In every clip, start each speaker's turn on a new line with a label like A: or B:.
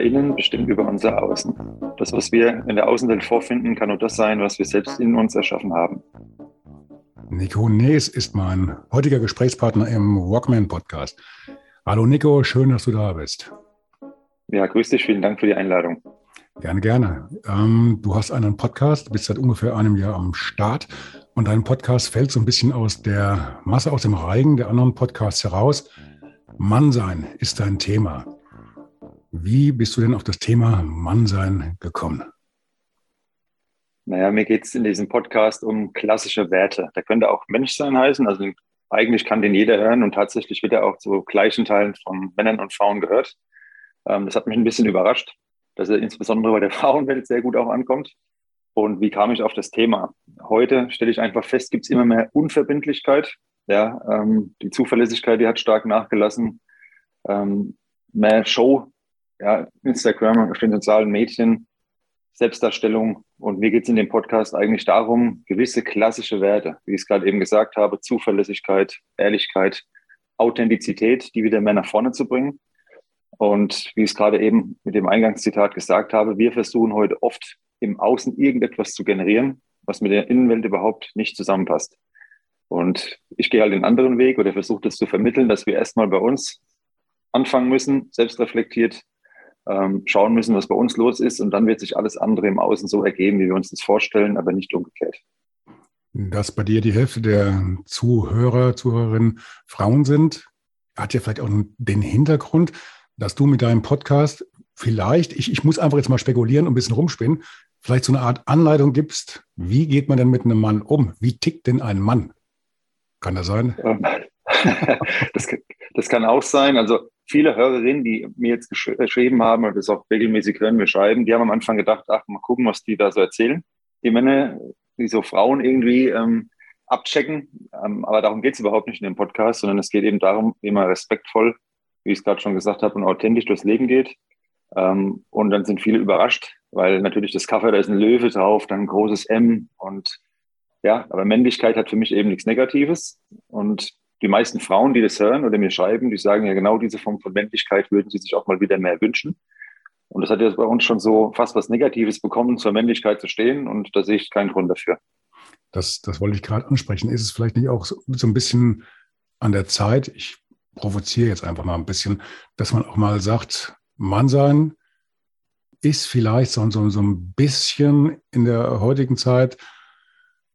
A: Unser Innen bestimmt über unser Außen. Das, was wir in der Außenwelt vorfinden, kann nur das sein, was wir selbst in uns erschaffen haben.
B: Nico Nees ist mein heutiger Gesprächspartner im Walkman Podcast. Hallo Nico, schön, dass du da bist.
A: Ja, grüß dich, vielen Dank für die Einladung.
B: Gerne, gerne. Ähm, du hast einen Podcast, bist seit ungefähr einem Jahr am Start und dein Podcast fällt so ein bisschen aus der Masse, aus dem Reigen der anderen Podcasts heraus. Mannsein ist dein Thema. Wie bist du denn auf das Thema Mannsein gekommen?
A: Naja, mir geht es in diesem Podcast um klassische Werte. Da könnte auch Menschsein heißen. Also eigentlich kann den jeder hören und tatsächlich wird er auch zu gleichen Teilen von Männern und Frauen gehört. Ähm, das hat mich ein bisschen überrascht, dass er insbesondere bei der Frauenwelt sehr gut auch ankommt. Und wie kam ich auf das Thema? Heute stelle ich einfach fest, gibt es immer mehr Unverbindlichkeit. Ja, ähm, die Zuverlässigkeit, die hat stark nachgelassen. Ähm, mehr Show ja, Instagram, den sozialen Medien, Selbstdarstellung. Und mir geht es in dem Podcast eigentlich darum, gewisse klassische Werte, wie ich es gerade eben gesagt habe, Zuverlässigkeit, Ehrlichkeit, Authentizität, die wieder mehr nach vorne zu bringen. Und wie ich es gerade eben mit dem Eingangszitat gesagt habe, wir versuchen heute oft im Außen irgendetwas zu generieren, was mit der Innenwelt überhaupt nicht zusammenpasst. Und ich gehe halt den anderen Weg oder versuche das zu vermitteln, dass wir erstmal bei uns anfangen müssen, selbstreflektiert ähm, schauen müssen, was bei uns los ist. Und dann wird sich alles andere im Außen so ergeben, wie wir uns das vorstellen, aber nicht umgekehrt.
B: Dass bei dir die Hälfte der Zuhörer, Zuhörerinnen Frauen sind, hat ja vielleicht auch den Hintergrund, dass du mit deinem Podcast vielleicht, ich, ich muss einfach jetzt mal spekulieren und ein bisschen rumspinnen, vielleicht so eine Art Anleitung gibst, wie geht man denn mit einem Mann um? Wie tickt denn ein Mann? Kann das sein? Ähm,
A: das, das kann auch sein. Also viele Hörerinnen, die mir jetzt gesch geschrieben haben und das auch regelmäßig hören wir schreiben, die haben am Anfang gedacht, ach, mal gucken, was die da so erzählen. Die Männer, die so Frauen irgendwie ähm, abchecken. Ähm, aber darum geht es überhaupt nicht in dem Podcast, sondern es geht eben darum, man respektvoll, wie ich es gerade schon gesagt habe, und authentisch durchs Leben geht. Ähm, und dann sind viele überrascht, weil natürlich das Cover, da ist ein Löwe drauf, dann ein großes M und ja, aber Männlichkeit hat für mich eben nichts Negatives. Und die meisten Frauen, die das hören oder mir schreiben, die sagen ja genau diese Form von Männlichkeit würden sie sich auch mal wieder mehr wünschen. Und das hat ja bei uns schon so fast was Negatives bekommen, zur Männlichkeit zu stehen. Und da sehe ich keinen Grund dafür.
B: Das, das wollte ich gerade ansprechen. Ist es vielleicht nicht auch so, so ein bisschen an der Zeit, ich provoziere jetzt einfach mal ein bisschen, dass man auch mal sagt, Mann sein ist vielleicht so, so, so ein bisschen in der heutigen Zeit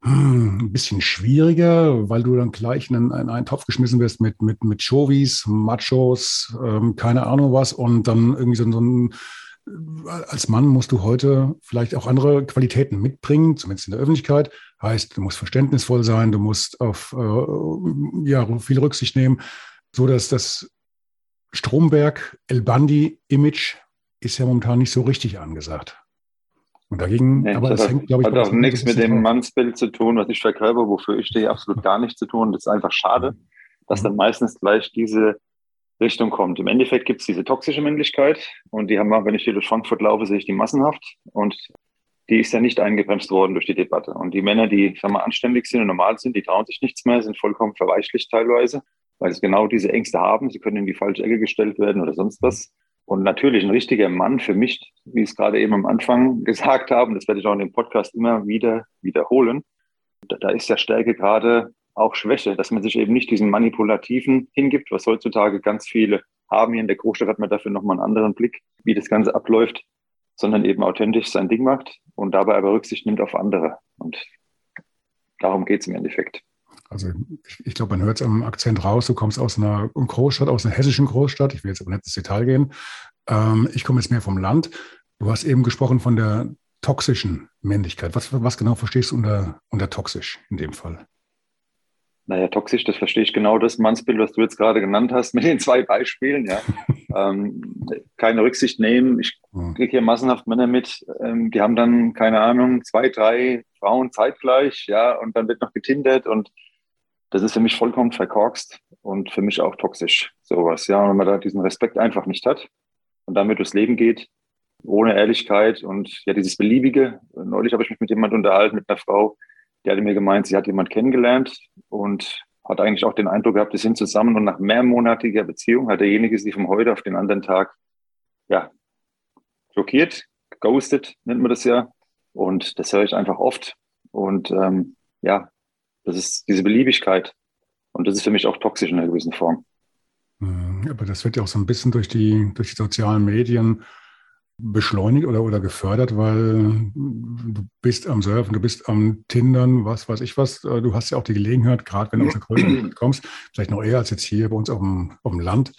B: hm, ein bisschen schwieriger, weil du dann gleich in einen, in einen Topf geschmissen wirst mit, mit, mit Chovis, Machos, ähm, keine Ahnung was und dann irgendwie so, so ein als Mann musst du heute vielleicht auch andere Qualitäten mitbringen, zumindest in der Öffentlichkeit. Heißt, du musst verständnisvoll sein, du musst auf äh, ja, viel Rücksicht nehmen, so dass das Stromberg El Bandi Image ist ja momentan nicht so richtig angesagt. Und dagegen,
A: nee, aber das, das hängt, glaube ich, hat auch nichts mit dem Mannsbild zu tun, was ich verkörper, wofür ich stehe, absolut gar nichts zu tun. Das ist einfach schade, mhm. dass dann meistens gleich diese Richtung kommt. Im Endeffekt gibt es diese toxische Männlichkeit und die haben wir, wenn ich hier durch Frankfurt laufe, sehe ich die massenhaft und die ist ja nicht eingebremst worden durch die Debatte. Und die Männer, die, sag mal, anständig sind und normal sind, die trauen sich nichts mehr, sind vollkommen verweichlicht teilweise, weil sie genau diese Ängste haben. Sie können in die falsche Ecke gestellt werden oder sonst was. Und natürlich ein richtiger Mann für mich, wie ich es gerade eben am Anfang gesagt habe, das werde ich auch in dem Podcast immer wieder wiederholen, da, da ist ja Stärke gerade auch Schwäche, dass man sich eben nicht diesen manipulativen hingibt, was heutzutage ganz viele haben. Hier in der Großstadt hat man dafür nochmal einen anderen Blick, wie das Ganze abläuft, sondern eben authentisch sein Ding macht und dabei aber Rücksicht nimmt auf andere. Und darum geht es im Endeffekt.
B: Also ich, ich glaube, man hört es am Akzent raus, du kommst aus einer Großstadt, aus einer hessischen Großstadt. Ich will jetzt aber nicht ins Detail gehen. Ähm, ich komme jetzt mehr vom Land. Du hast eben gesprochen von der toxischen Männlichkeit. Was, was genau verstehst du unter, unter toxisch in dem Fall?
A: Naja, toxisch, das verstehe ich genau das Mannsbild, was du jetzt gerade genannt hast, mit den zwei Beispielen. Ja. ähm, keine Rücksicht nehmen. Ich kriege hier massenhaft Männer mit, ähm, die haben dann, keine Ahnung, zwei, drei Frauen zeitgleich, ja, und dann wird noch getindert und das ist für mich vollkommen verkorkst und für mich auch toxisch, sowas, ja. Wenn man da diesen Respekt einfach nicht hat und damit durchs Leben geht, ohne Ehrlichkeit und ja, dieses Beliebige. Neulich habe ich mich mit jemandem unterhalten, mit einer Frau, die hatte mir gemeint, sie hat jemand kennengelernt und hat eigentlich auch den Eindruck gehabt, die sind zusammen und nach mehrmonatiger Beziehung hat derjenige sie vom heute auf den anderen Tag, ja, blockiert, ghostet, nennt man das ja. Und das höre ich einfach oft. Und ähm, ja, das ist diese Beliebigkeit. Und das ist für mich auch toxisch in einer gewissen Form.
B: Hm, aber das wird ja auch so ein bisschen durch die, durch die sozialen Medien beschleunigt oder, oder gefördert, weil du bist am Surfen, du bist am Tindern, was weiß ich was. Äh, du hast ja auch die Gelegenheit, gerade wenn du aus der Größe kommst, vielleicht noch eher als jetzt hier bei uns auf dem, auf dem Land,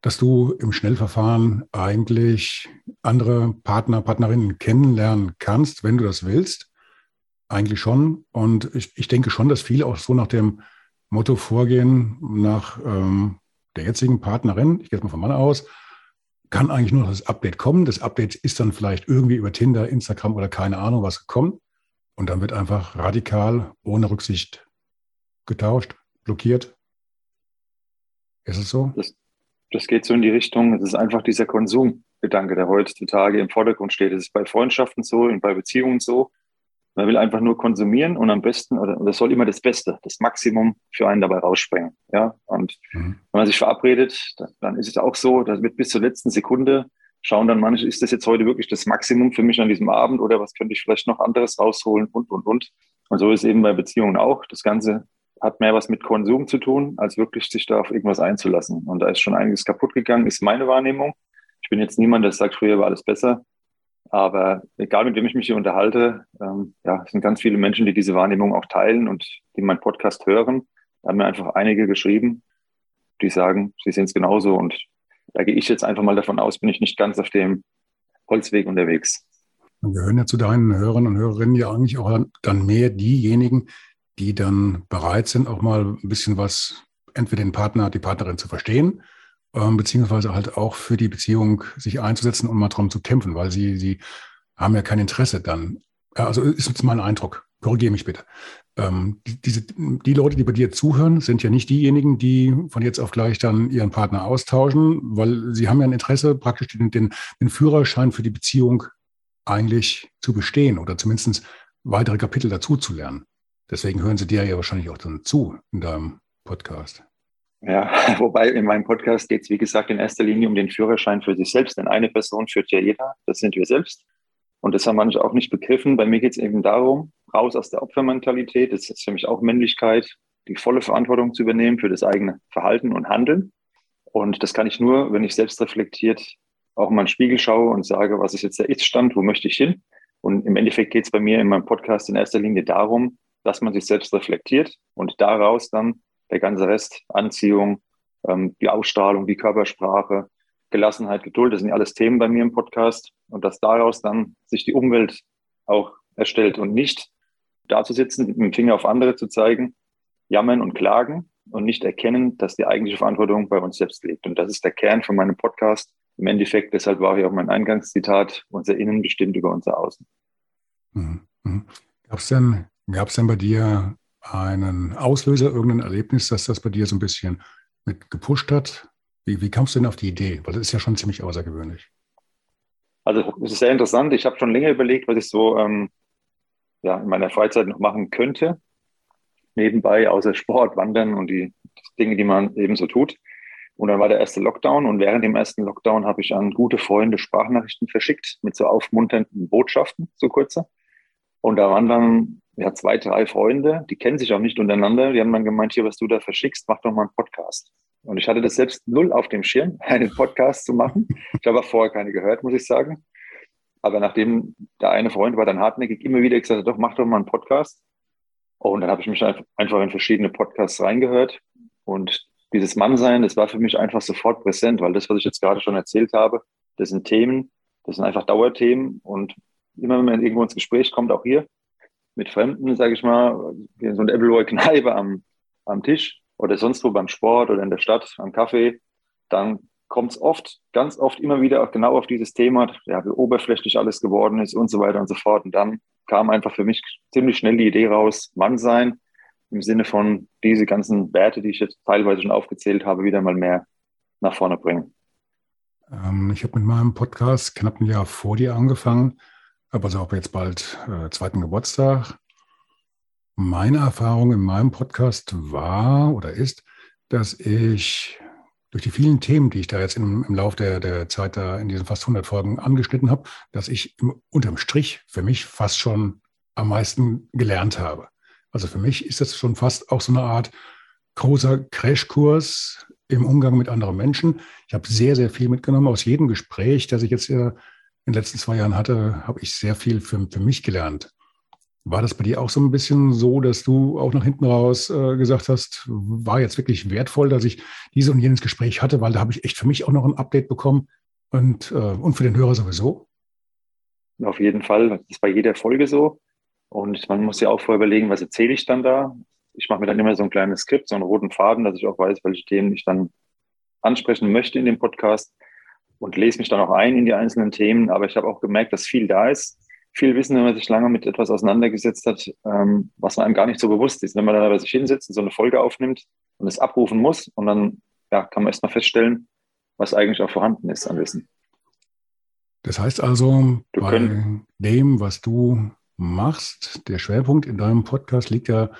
B: dass du im Schnellverfahren eigentlich andere Partner, Partnerinnen kennenlernen kannst, wenn du das willst. Eigentlich schon. Und ich, ich denke schon, dass viele auch so nach dem Motto vorgehen, nach ähm, der jetzigen Partnerin, ich gehe jetzt mal vom Mann aus, kann eigentlich nur noch das Update kommen. Das Update ist dann vielleicht irgendwie über Tinder, Instagram oder keine Ahnung was gekommen. Und dann wird einfach radikal, ohne Rücksicht getauscht, blockiert. Ist es so?
A: Das, das geht so in die Richtung, es ist einfach dieser Konsumgedanke, der heutzutage im Vordergrund steht. Es ist bei Freundschaften so und bei Beziehungen so. Man will einfach nur konsumieren und am besten, oder das soll immer das Beste, das Maximum für einen dabei rausspringen. Ja, und mhm. wenn man sich verabredet, dann ist es auch so, dass wird bis zur letzten Sekunde schauen dann manche, ist das jetzt heute wirklich das Maximum für mich an diesem Abend oder was könnte ich vielleicht noch anderes rausholen und, und, und. Und so ist es eben bei Beziehungen auch. Das Ganze hat mehr was mit Konsum zu tun, als wirklich sich da auf irgendwas einzulassen. Und da ist schon einiges kaputt gegangen, ist meine Wahrnehmung. Ich bin jetzt niemand, der sagt, früher war alles besser. Aber egal, mit wem ich mich hier unterhalte, ähm, ja, es sind ganz viele Menschen, die diese Wahrnehmung auch teilen und die meinen Podcast hören. Da haben mir einfach einige geschrieben, die sagen, sie sehen es genauso. Und da gehe ich jetzt einfach mal davon aus, bin ich nicht ganz auf dem Holzweg unterwegs.
B: Und wir hören ja zu deinen Hörern und Hörerinnen ja eigentlich auch dann mehr diejenigen, die dann bereit sind, auch mal ein bisschen was, entweder den Partner, die Partnerin zu verstehen ähm, beziehungsweise halt auch für die Beziehung sich einzusetzen und mal darum zu kämpfen, weil sie, sie haben ja kein Interesse dann. Also ist jetzt mein Eindruck. Korrigiere mich bitte. Ähm, die, diese, die Leute, die bei dir zuhören, sind ja nicht diejenigen, die von jetzt auf gleich dann ihren Partner austauschen, weil sie haben ja ein Interesse, praktisch den, den, den Führerschein für die Beziehung eigentlich zu bestehen oder zumindest weitere Kapitel dazu zu lernen. Deswegen hören sie dir ja wahrscheinlich auch dann zu in deinem Podcast.
A: Ja, wobei in meinem Podcast geht es, wie gesagt, in erster Linie um den Führerschein für sich selbst. Denn eine Person führt ja jeder, das sind wir selbst. Und das haben manche auch nicht begriffen. Bei mir geht es eben darum, raus aus der Opfermentalität, das ist für mich auch Männlichkeit, die volle Verantwortung zu übernehmen für das eigene Verhalten und Handeln. Und das kann ich nur, wenn ich selbst reflektiert auch mal in den Spiegel schaue und sage, was ist jetzt der Ist-Stand, wo möchte ich hin? Und im Endeffekt geht es bei mir in meinem Podcast in erster Linie darum, dass man sich selbst reflektiert und daraus dann der ganze Rest, Anziehung, ähm, die Ausstrahlung, die Körpersprache, Gelassenheit, Geduld, das sind ja alles Themen bei mir im Podcast. Und dass daraus dann sich die Umwelt auch erstellt und nicht da zu sitzen, mit dem Finger auf andere zu zeigen, jammern und klagen und nicht erkennen, dass die eigentliche Verantwortung bei uns selbst liegt. Und das ist der Kern von meinem Podcast. Im Endeffekt, deshalb war hier auch mein Eingangszitat, unser Innen bestimmt über unser Außen.
B: Mhm. mhm. Gab es denn, denn bei dir einen Auslöser, irgendein Erlebnis, dass das bei dir so ein bisschen mit gepusht hat? Wie, wie kamst du denn auf die Idee? Weil das ist ja schon ziemlich außergewöhnlich.
A: Also es ist sehr interessant. Ich habe schon länger überlegt, was ich so ähm, ja, in meiner Freizeit noch machen könnte. Nebenbei, außer Sport, Wandern und die Dinge, die man eben so tut. Und dann war der erste Lockdown und während dem ersten Lockdown habe ich an gute Freunde Sprachnachrichten verschickt mit so aufmunternden Botschaften, so kurze. Und da waren dann ja, zwei, drei Freunde, die kennen sich auch nicht untereinander. Die haben dann gemeint, hier, was du da verschickst, mach doch mal einen Podcast. Und ich hatte das selbst null auf dem Schirm, einen Podcast zu machen. Ich habe auch vorher keine gehört, muss ich sagen. Aber nachdem der eine Freund war dann hartnäckig immer wieder gesagt hat, doch, mach doch mal einen Podcast. Und dann habe ich mich einfach in verschiedene Podcasts reingehört. Und dieses Mannsein, das war für mich einfach sofort präsent, weil das, was ich jetzt gerade schon erzählt habe, das sind Themen, das sind einfach Dauerthemen. Und immer wenn man irgendwo ins Gespräch kommt, auch hier, mit Fremden, sage ich mal, in so eine Appleboy-Kneipe am am Tisch oder sonst wo beim Sport oder in der Stadt am Kaffee, dann kommt es oft, ganz oft immer wieder genau auf dieses Thema, ja, wie oberflächlich alles geworden ist und so weiter und so fort. Und dann kam einfach für mich ziemlich schnell die Idee raus, Mann sein, im Sinne von diese ganzen Werte, die ich jetzt teilweise schon aufgezählt habe, wieder mal mehr nach vorne bringen.
B: Ähm, ich habe mit meinem Podcast knapp ein Jahr vor dir angefangen, habe also auch jetzt bald äh, zweiten Geburtstag. Meine Erfahrung in meinem Podcast war oder ist, dass ich durch die vielen Themen, die ich da jetzt im, im Laufe der, der Zeit da in diesen fast 100 Folgen angeschnitten habe, dass ich im, unterm Strich für mich fast schon am meisten gelernt habe. Also für mich ist das schon fast auch so eine Art großer Crashkurs im Umgang mit anderen Menschen. Ich habe sehr, sehr viel mitgenommen. Aus jedem Gespräch, das ich jetzt in den letzten zwei Jahren hatte, habe ich sehr viel für, für mich gelernt. War das bei dir auch so ein bisschen so, dass du auch nach hinten raus äh, gesagt hast, war jetzt wirklich wertvoll, dass ich diese und jenes Gespräch hatte, weil da habe ich echt für mich auch noch ein Update bekommen und, äh, und für den Hörer sowieso?
A: Auf jeden Fall. Das ist bei jeder Folge so. Und man muss ja auch vorher überlegen, was erzähle ich dann da? Ich mache mir dann immer so ein kleines Skript, so einen roten Faden, dass ich auch weiß, welche Themen ich dann ansprechen möchte in dem Podcast und lese mich dann auch ein in die einzelnen Themen. Aber ich habe auch gemerkt, dass viel da ist viel Wissen, wenn man sich lange mit etwas auseinandergesetzt hat, ähm, was einem gar nicht so bewusst ist. Wenn man dann bei sich hinsetzt und so eine Folge aufnimmt und es abrufen muss und dann ja, kann man erstmal feststellen, was eigentlich auch vorhanden ist an Wissen.
B: Das heißt also, du bei dem, was du machst, der Schwerpunkt in deinem Podcast liegt ja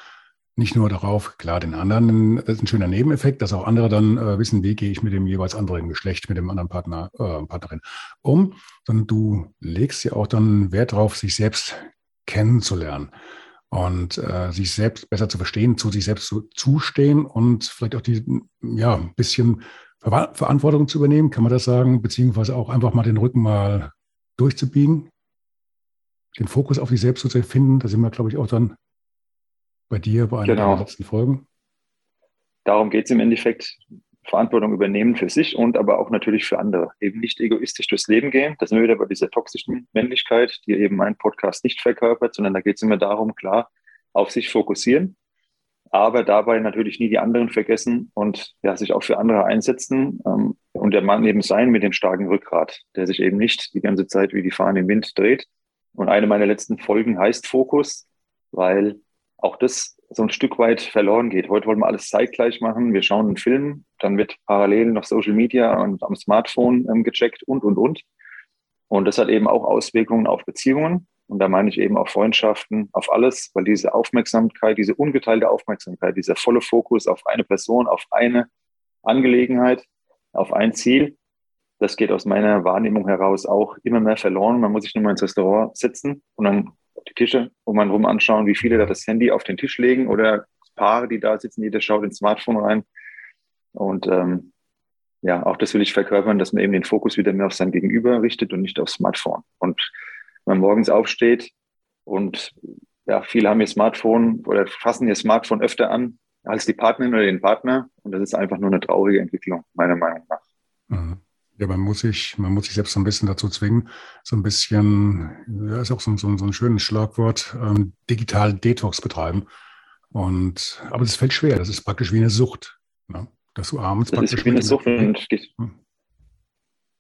B: nicht nur darauf, klar, den anderen, das ist ein schöner Nebeneffekt, dass auch andere dann äh, wissen, wie gehe ich mit dem jeweils anderen Geschlecht, mit dem anderen Partner, äh, Partnerin um, sondern du legst ja auch dann Wert darauf, sich selbst kennenzulernen und äh, sich selbst besser zu verstehen, zu sich selbst zu, zustehen und vielleicht auch die, ja, ein bisschen Ver Verantwortung zu übernehmen, kann man das sagen, beziehungsweise auch einfach mal den Rücken mal durchzubiegen, den Fokus auf sich selbst zu finden, da sind wir, glaube ich, auch dann bei dir bei einer genau. der letzten Folgen?
A: Darum geht es im Endeffekt, Verantwortung übernehmen für sich und aber auch natürlich für andere. Eben nicht egoistisch durchs Leben gehen. Das sind wir wieder bei dieser toxischen Männlichkeit, die eben mein Podcast nicht verkörpert, sondern da geht es immer darum, klar, auf sich fokussieren, aber dabei natürlich nie die anderen vergessen und ja, sich auch für andere einsetzen ähm, und der Mann eben sein mit dem starken Rückgrat, der sich eben nicht die ganze Zeit wie die Fahne im Wind dreht. Und eine meiner letzten Folgen heißt Fokus, weil auch das so ein Stück weit verloren geht. Heute wollen wir alles zeitgleich machen. Wir schauen einen Film, dann wird parallel noch Social Media und am Smartphone ähm, gecheckt und, und, und. Und das hat eben auch Auswirkungen auf Beziehungen. Und da meine ich eben auf Freundschaften, auf alles, weil diese Aufmerksamkeit, diese ungeteilte Aufmerksamkeit, dieser volle Fokus auf eine Person, auf eine Angelegenheit, auf ein Ziel, das geht aus meiner Wahrnehmung heraus auch immer mehr verloren. Man muss sich nur mal ins Restaurant setzen und dann die Tische um einen rum anschauen, wie viele da das Handy auf den Tisch legen oder Paare, die da sitzen, jeder schaut ins Smartphone rein. Und ähm, ja, auch das will ich verkörpern, dass man eben den Fokus wieder mehr auf sein Gegenüber richtet und nicht aufs Smartphone. Und wenn man morgens aufsteht und ja, viele haben ihr Smartphone oder fassen ihr Smartphone öfter an als die Partnerin oder den Partner. Und das ist einfach nur eine traurige Entwicklung, meiner Meinung nach.
B: Ja, man muss sich, man muss sich selbst so ein bisschen dazu zwingen, so ein bisschen, ja, ist auch so, so, so ein schönes Schlagwort, ähm, digital Detox betreiben. Und, aber das fällt schwer. Das ist praktisch wie eine Sucht. Ne? Dass du abends
A: das
B: praktisch.
A: Ist wie eine Sucht und hm.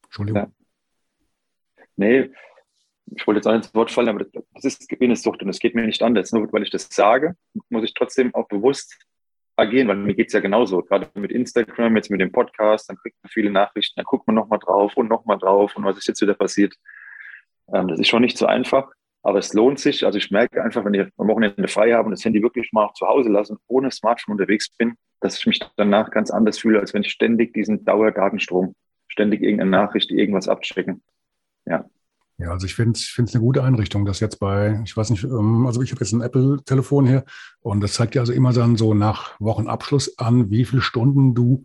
A: Entschuldigung. Ja. Nee, ich wollte jetzt auch ins Wort fallen, aber das ist wie eine Sucht und es geht mir nicht anders. Nur weil ich das sage, muss ich trotzdem auch bewusst agieren, weil mir geht's ja genauso. Gerade mit Instagram, jetzt mit dem Podcast, dann kriegt man viele Nachrichten, dann guckt man nochmal drauf und nochmal drauf und was ist jetzt wieder passiert. Ähm, das ist schon nicht so einfach, aber es lohnt sich. Also ich merke einfach, wenn ich am Wochenende frei habe und das Handy wirklich mal auch zu Hause lasse und ohne Smartphone unterwegs bin, dass ich mich danach ganz anders fühle, als wenn ich ständig diesen Dauerdatenstrom, ständig irgendeine Nachricht, irgendwas abchecken. Ja.
B: Ja, also ich finde es eine gute Einrichtung, dass jetzt bei, ich weiß nicht, ähm, also ich habe jetzt ein Apple-Telefon hier und das zeigt dir also immer dann so nach Wochenabschluss an, wie viele Stunden du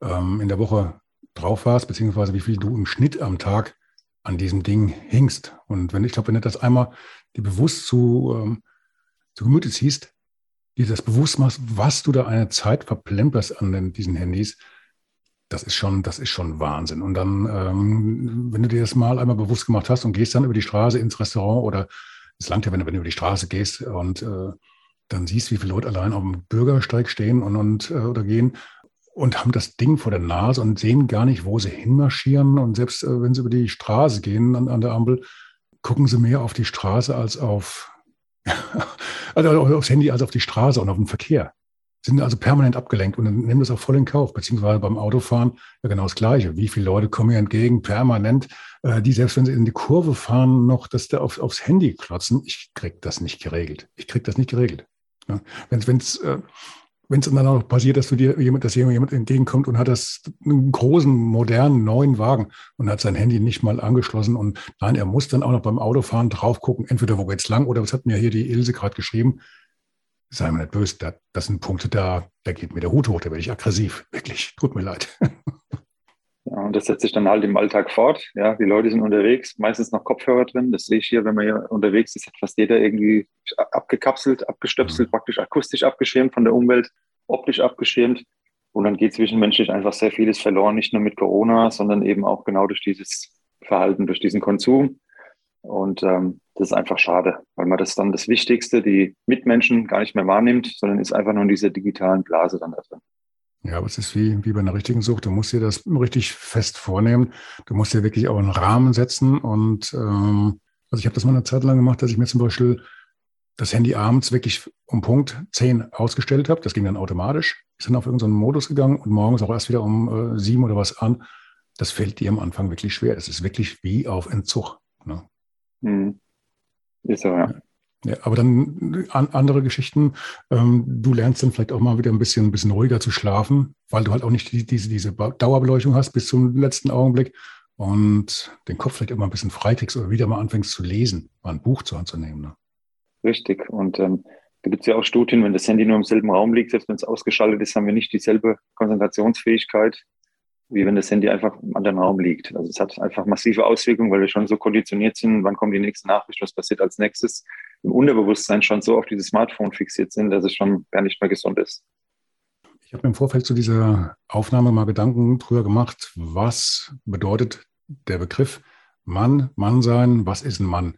B: ähm, in der Woche drauf warst, beziehungsweise wie viel du im Schnitt am Tag an diesem Ding hingst. Und wenn ich glaube, wenn du das einmal dir bewusst zu, ähm, zu Gemüte ziehst, dir das bewusst machst, was du da eine Zeit verplemperst an den, diesen Handys, das ist schon, das ist schon Wahnsinn. Und dann, ähm, wenn du dir das mal einmal bewusst gemacht hast und gehst dann über die Straße ins Restaurant oder es langt ja, wenn du, wenn du über die Straße gehst und äh, dann siehst, wie viele Leute allein auf dem Bürgersteig stehen und, und äh, oder gehen und haben das Ding vor der Nase und sehen gar nicht, wo sie hinmarschieren. Und selbst äh, wenn sie über die Straße gehen an, an der Ampel, gucken sie mehr auf die Straße als auf, also aufs Handy als auf die Straße und auf den Verkehr. Sind also permanent abgelenkt und nehmen das auch voll in Kauf, beziehungsweise beim Autofahren ja genau das Gleiche. Wie viele Leute kommen mir entgegen, permanent, äh, die selbst wenn sie in die Kurve fahren, noch dass da auf, aufs Handy klotzen. Ich krieg das nicht geregelt. Ich krieg das nicht geregelt. Ja, wenn es äh, wenn es dann auch passiert, dass du dir jemand, dass jemand entgegenkommt und hat das einen großen, modernen, neuen Wagen und hat sein Handy nicht mal angeschlossen und nein, er muss dann auch noch beim Autofahren drauf gucken, entweder wo geht's lang oder was hat mir hier die Ilse gerade geschrieben. Sei mir nicht böse, da, das sind Punkte, da, da geht mir der Hut hoch, da werde ich aggressiv. Wirklich, tut mir leid.
A: Ja, und das setzt sich dann halt im Alltag fort. Ja, die Leute sind unterwegs, meistens noch Kopfhörer drin. Das sehe ich hier, wenn man hier unterwegs ist, hat fast jeder irgendwie abgekapselt, abgestöpselt, mhm. praktisch akustisch abgeschirmt von der Umwelt, optisch abgeschirmt. Und dann geht zwischenmenschlich einfach sehr vieles verloren, nicht nur mit Corona, sondern eben auch genau durch dieses Verhalten, durch diesen Konsum. Und ähm, das ist einfach schade, weil man das dann das Wichtigste, die Mitmenschen gar nicht mehr wahrnimmt, sondern ist einfach nur in dieser digitalen Blase dann da drin.
B: Ja, aber es ist wie, wie bei einer richtigen Sucht. Du musst dir das richtig fest vornehmen. Du musst dir wirklich auch einen Rahmen setzen. Und ähm, also ich habe das mal eine Zeit lang gemacht, dass ich mir zum Beispiel das Handy abends wirklich um Punkt 10 ausgestellt habe. Das ging dann automatisch. Ist dann auf irgendeinen Modus gegangen und morgens auch erst wieder um äh, sieben oder was an. Das fällt dir am Anfang wirklich schwer. Es ist wirklich wie auf Entzug. Ne?
A: Mhm. Ist so, ja.
B: Ja, aber dann an, andere Geschichten. Ähm, du lernst dann vielleicht auch mal wieder ein bisschen, ein bisschen ruhiger zu schlafen, weil du halt auch nicht die, diese, diese Dauerbeleuchtung hast bis zum letzten Augenblick und den Kopf vielleicht immer ein bisschen freikriegst oder wieder mal anfängst zu lesen, mal ein Buch zur Hand zu nehmen. Ne?
A: Richtig. Und ähm, da gibt es ja auch Studien, wenn das Handy nur im selben Raum liegt, selbst wenn es ausgeschaltet ist, haben wir nicht dieselbe Konzentrationsfähigkeit wie wenn das Handy einfach im anderen Raum liegt. Also es hat einfach massive Auswirkungen, weil wir schon so konditioniert sind, wann kommt die nächste Nachricht, was passiert als nächstes, im Unterbewusstsein schon so auf dieses Smartphone fixiert sind, dass es schon gar nicht mehr gesund ist.
B: Ich habe im Vorfeld zu dieser Aufnahme mal Gedanken drüber gemacht, was bedeutet der Begriff Mann, Mann sein, was ist ein Mann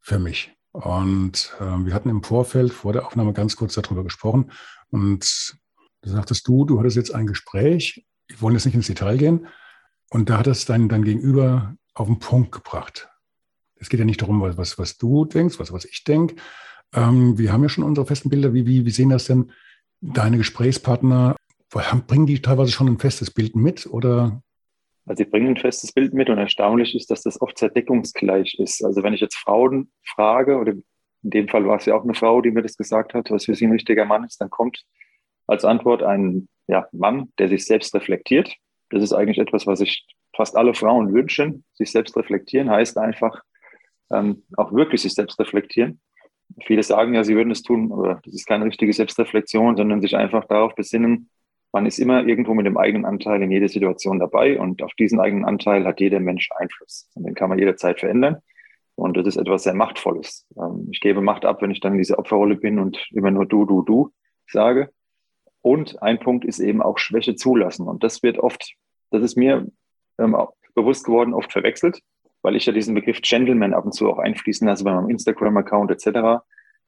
B: für mich? Und äh, wir hatten im Vorfeld vor der Aufnahme ganz kurz darüber gesprochen und da sagtest du, du hattest jetzt ein Gespräch wir wollen jetzt nicht ins Detail gehen. Und da hat es dein, dein Gegenüber auf den Punkt gebracht. Es geht ja nicht darum, was, was du denkst, was, was ich denke. Ähm, wir haben ja schon unsere festen Bilder. Wie, wie, wie sehen das denn deine Gesprächspartner? Bringen die teilweise schon ein festes Bild mit oder?
A: Also sie bringen ein festes Bild mit und erstaunlich ist, dass das oft sehr deckungsgleich ist. Also wenn ich jetzt Frauen frage, oder in dem Fall war es ja auch eine Frau, die mir das gesagt hat, was für sie ein richtiger Mann ist, dann kommt als Antwort ein ja, Mann, der sich selbst reflektiert. Das ist eigentlich etwas, was sich fast alle Frauen wünschen. Sich selbst reflektieren heißt einfach ähm, auch wirklich sich selbst reflektieren. Viele sagen ja, sie würden es tun, aber das ist keine richtige Selbstreflexion, sondern sich einfach darauf besinnen, man ist immer irgendwo mit dem eigenen Anteil in jeder Situation dabei und auf diesen eigenen Anteil hat jeder Mensch Einfluss. Und den kann man jederzeit verändern. Und das ist etwas sehr Machtvolles. Ähm, ich gebe Macht ab, wenn ich dann in dieser Opferrolle bin und immer nur du, du, du sage. Und ein Punkt ist eben auch Schwäche zulassen. Und das wird oft, das ist mir ähm, bewusst geworden, oft verwechselt, weil ich ja diesen Begriff Gentleman ab und zu auch einfließen lasse bei meinem Instagram-Account etc.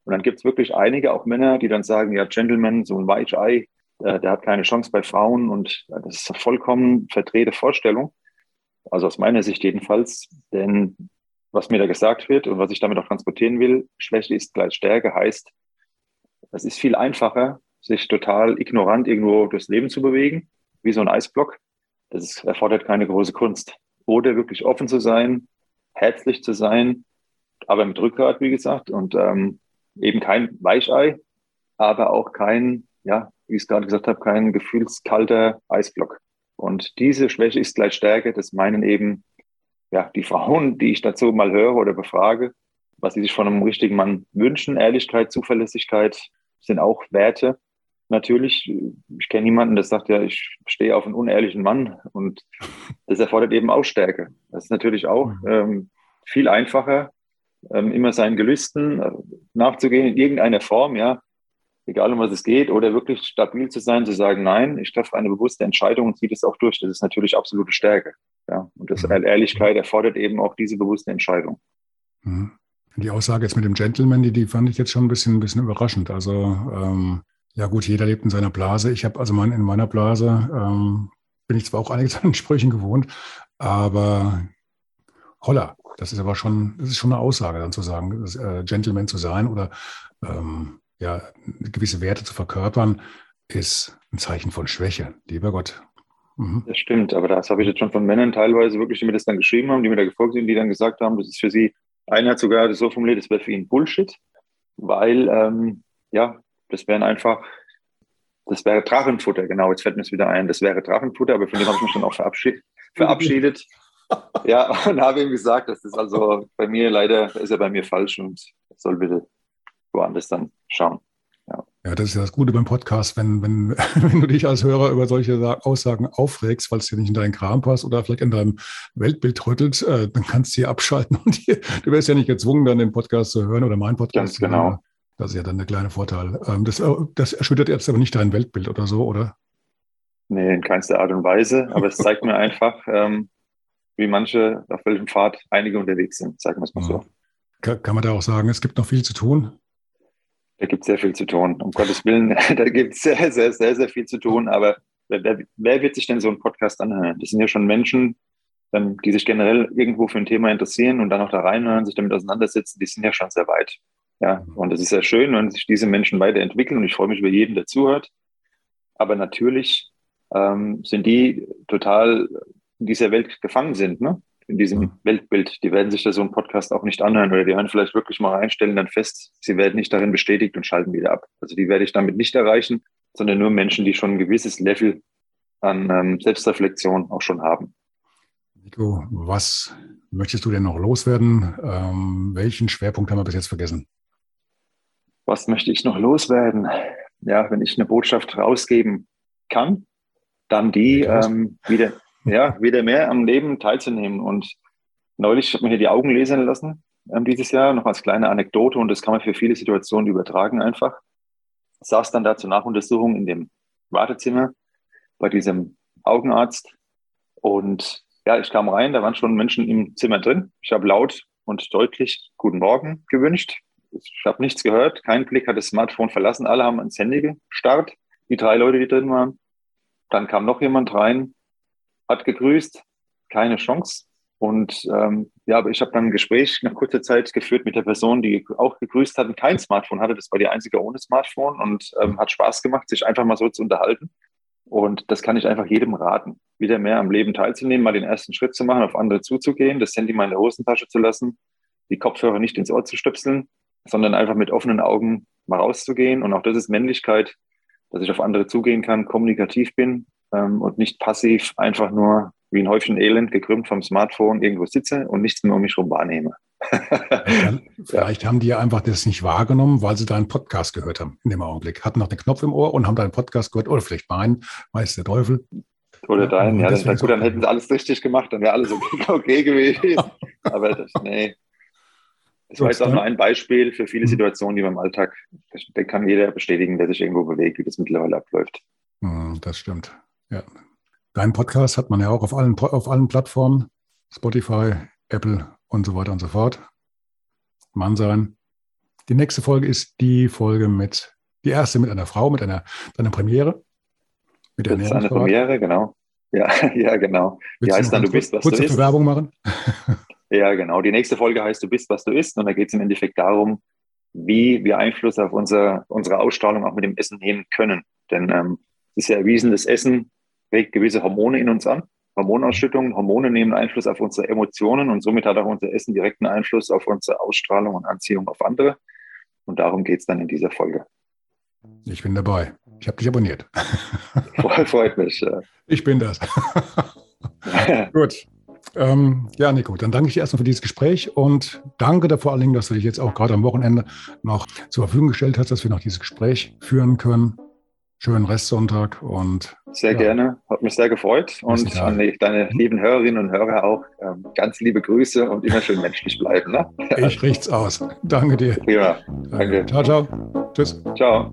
A: Und dann gibt es wirklich einige, auch Männer, die dann sagen, ja, Gentleman, so ein Weichei, äh, der hat keine Chance bei Frauen und äh, das ist eine vollkommen verdrehte Vorstellung. Also aus meiner Sicht jedenfalls. Denn was mir da gesagt wird und was ich damit auch transportieren will, Schwäche ist gleich Stärke, heißt, es ist viel einfacher, sich total ignorant irgendwo durchs Leben zu bewegen, wie so ein Eisblock. Das erfordert keine große Kunst. Oder wirklich offen zu sein, herzlich zu sein, aber mit Rückgrat, wie gesagt, und ähm, eben kein Weichei, aber auch kein, ja, wie ich es gerade gesagt habe, kein gefühlskalter Eisblock. Und diese Schwäche ist gleich Stärke. Das meinen eben ja, die Frauen, die ich dazu mal höre oder befrage, was sie sich von einem richtigen Mann wünschen. Ehrlichkeit, Zuverlässigkeit sind auch Werte, natürlich. Ich kenne niemanden, der sagt, ja, ich stehe auf einen unehrlichen Mann und das erfordert eben auch Stärke. Das ist natürlich auch mhm. ähm, viel einfacher, ähm, immer seinen Gelüsten äh, nachzugehen in irgendeiner Form, ja, egal um was es geht, oder wirklich stabil zu sein, zu sagen, nein, ich treffe eine bewusste Entscheidung und ziehe das auch durch. Das ist natürlich absolute Stärke. Ja. Und das mhm. Ehrlichkeit erfordert eben auch diese bewusste Entscheidung.
B: Mhm. Die Aussage jetzt mit dem Gentleman, die, die fand ich jetzt schon ein bisschen, ein bisschen überraschend. Also ähm, ja gut, jeder lebt in seiner Blase. Ich habe also mein, in meiner Blase ähm, bin ich zwar auch einiges an Sprüchen gewohnt, aber holla, das ist aber schon, das ist schon eine Aussage, dann zu sagen, das, äh, Gentleman zu sein oder ähm, ja, gewisse Werte zu verkörpern, ist ein Zeichen von Schwäche. Lieber Gott.
A: Mhm. Das stimmt, aber das habe ich jetzt schon von Männern teilweise wirklich, die mir das dann geschrieben haben, die mir da gefolgt sind, die dann gesagt haben, das ist für sie, einer hat sogar das so formuliert, das wäre für ihn Bullshit, weil, ähm, ja, das wären einfach, das wäre Drachenfutter, genau, jetzt fällt mir es wieder ein, das wäre Drachenfutter, aber von dem habe ich mich dann auch verabschiedet. verabschiedet. ja, und habe ihm gesagt, das ist also bei mir leider, ist er bei mir falsch und soll bitte woanders dann schauen.
B: Ja. ja, das ist ja das Gute beim Podcast, wenn, wenn, wenn du dich als Hörer über solche Aussagen aufregst, weil es dir nicht in deinen Kram passt oder vielleicht in deinem Weltbild rüttelt, äh, dann kannst du hier abschalten und hier, du wirst ja nicht gezwungen, dann den Podcast zu hören oder meinen Podcast.
A: Ganz genau.
B: Das ist ja dann der kleine Vorteil. Ähm, das, äh, das erschüttert jetzt aber nicht dein Weltbild oder so, oder?
A: Nee, in keinster Art und Weise. Aber es zeigt mir einfach, ähm, wie manche, auf welchem Pfad einige unterwegs sind, sagen wir es mal so.
B: Kann, kann man da auch sagen, es gibt noch viel zu tun?
A: Da gibt es sehr viel zu tun. Um Gottes Willen, da gibt es sehr, sehr, sehr, sehr viel zu tun. Aber wer, wer, wird sich denn so einen Podcast anhören? Das sind ja schon Menschen, ähm, die sich generell irgendwo für ein Thema interessieren und dann auch da reinhören, sich damit auseinandersetzen. Die sind ja schon sehr weit. Ja, und es ist sehr schön, wenn sich diese Menschen weiterentwickeln. Und ich freue mich über jeden, der zuhört. Aber natürlich ähm, sind die total in dieser Welt gefangen sind. Ne? in diesem mhm. Weltbild. Die werden sich da so einen Podcast auch nicht anhören oder die hören vielleicht wirklich mal reinstellen, dann fest, sie werden nicht darin bestätigt und schalten wieder ab. Also die werde ich damit nicht erreichen, sondern nur Menschen, die schon ein gewisses Level an ähm, Selbstreflexion auch schon haben.
B: Nico, was möchtest du denn noch loswerden? Ähm, welchen Schwerpunkt haben wir bis jetzt vergessen?
A: Was möchte ich noch loswerden? Ja, wenn ich eine Botschaft rausgeben kann, dann die ähm, wieder, ja, wieder mehr am Leben teilzunehmen. Und neulich hat mir hier die Augen lesen lassen, ähm, dieses Jahr, noch als kleine Anekdote. Und das kann man für viele Situationen übertragen einfach. Ich saß dann da zur Nachuntersuchung in dem Wartezimmer bei diesem Augenarzt. Und ja, ich kam rein, da waren schon Menschen im Zimmer drin. Ich habe laut und deutlich Guten Morgen gewünscht. Ich habe nichts gehört, kein Blick hat das Smartphone verlassen. Alle haben ans Handy gestarrt, die drei Leute, die drin waren. Dann kam noch jemand rein, hat gegrüßt, keine Chance. Und ähm, ja, aber ich habe dann ein Gespräch nach kurzer Zeit geführt mit der Person, die auch gegrüßt hat und kein Smartphone hatte. Das war die einzige ohne Smartphone und ähm, hat Spaß gemacht, sich einfach mal so zu unterhalten. Und das kann ich einfach jedem raten, wieder mehr am Leben teilzunehmen, mal den ersten Schritt zu machen, auf andere zuzugehen, das Handy mal in der Hosentasche zu lassen, die Kopfhörer nicht ins Ohr zu stöpseln, sondern einfach mit offenen Augen mal rauszugehen. Und auch das ist Männlichkeit, dass ich auf andere zugehen kann, kommunikativ bin, ähm, und nicht passiv einfach nur wie ein Häufchen Elend gekrümmt vom Smartphone irgendwo sitze und nichts mehr um mich herum wahrnehme.
B: Vielleicht haben die ja einfach das nicht wahrgenommen, weil sie deinen Podcast gehört haben in dem Augenblick. Hatten noch den Knopf im Ohr und haben deinen Podcast gehört oder vielleicht meinen, weiß der Teufel.
A: Oder deinen, ja, das wäre gut, dann hätten sie alles richtig gemacht, dann wäre alles okay gewesen. Aber das, nee. Das war jetzt auch nur ein Beispiel für viele mhm. Situationen, die man im Alltag, da kann jeder bestätigen, der sich irgendwo bewegt, wie das mittlerweile abläuft.
B: Das stimmt. Ja. Deinen Podcast hat man ja auch auf allen, auf allen Plattformen, Spotify, Apple und so weiter und so fort. Mann sein. Die nächste Folge ist die Folge mit, die erste mit einer Frau, mit einer, einer Premiere.
A: Mit der eine Premiere, genau. Ja, ja, genau.
B: Die heißt dann, du bist, was du isst. Werbung machen?
A: Ja, genau. Die nächste Folge heißt, du bist, was du isst. Und da geht es im Endeffekt darum, wie wir Einfluss auf unser, unsere Ausstrahlung auch mit dem Essen nehmen können. Denn ähm, es ist ja erwiesen, das Essen regt gewisse Hormone in uns an. Hormonausschüttungen, Hormone nehmen Einfluss auf unsere Emotionen und somit hat auch unser Essen direkten Einfluss auf unsere Ausstrahlung und Anziehung auf andere. Und darum geht es dann in dieser Folge.
B: Ich bin dabei. Ich habe dich abonniert.
A: Freut mich.
B: Ich bin das. Gut. Ähm, ja, Nico, dann danke ich dir erstmal für dieses Gespräch und danke da vor allen Dingen, dass du dich jetzt auch gerade am Wochenende noch zur Verfügung gestellt hast, dass wir noch dieses Gespräch führen können schönen Restsonntag und.
A: Sehr ja. gerne, hat mich sehr gefreut und an deine lieben Hörerinnen und Hörer auch ähm, ganz liebe Grüße und immer schön menschlich bleiben. Ne?
B: Ich richt's aus. Danke dir.
A: Ja, danke.
B: Ciao, ciao. Tschüss.
A: Ciao.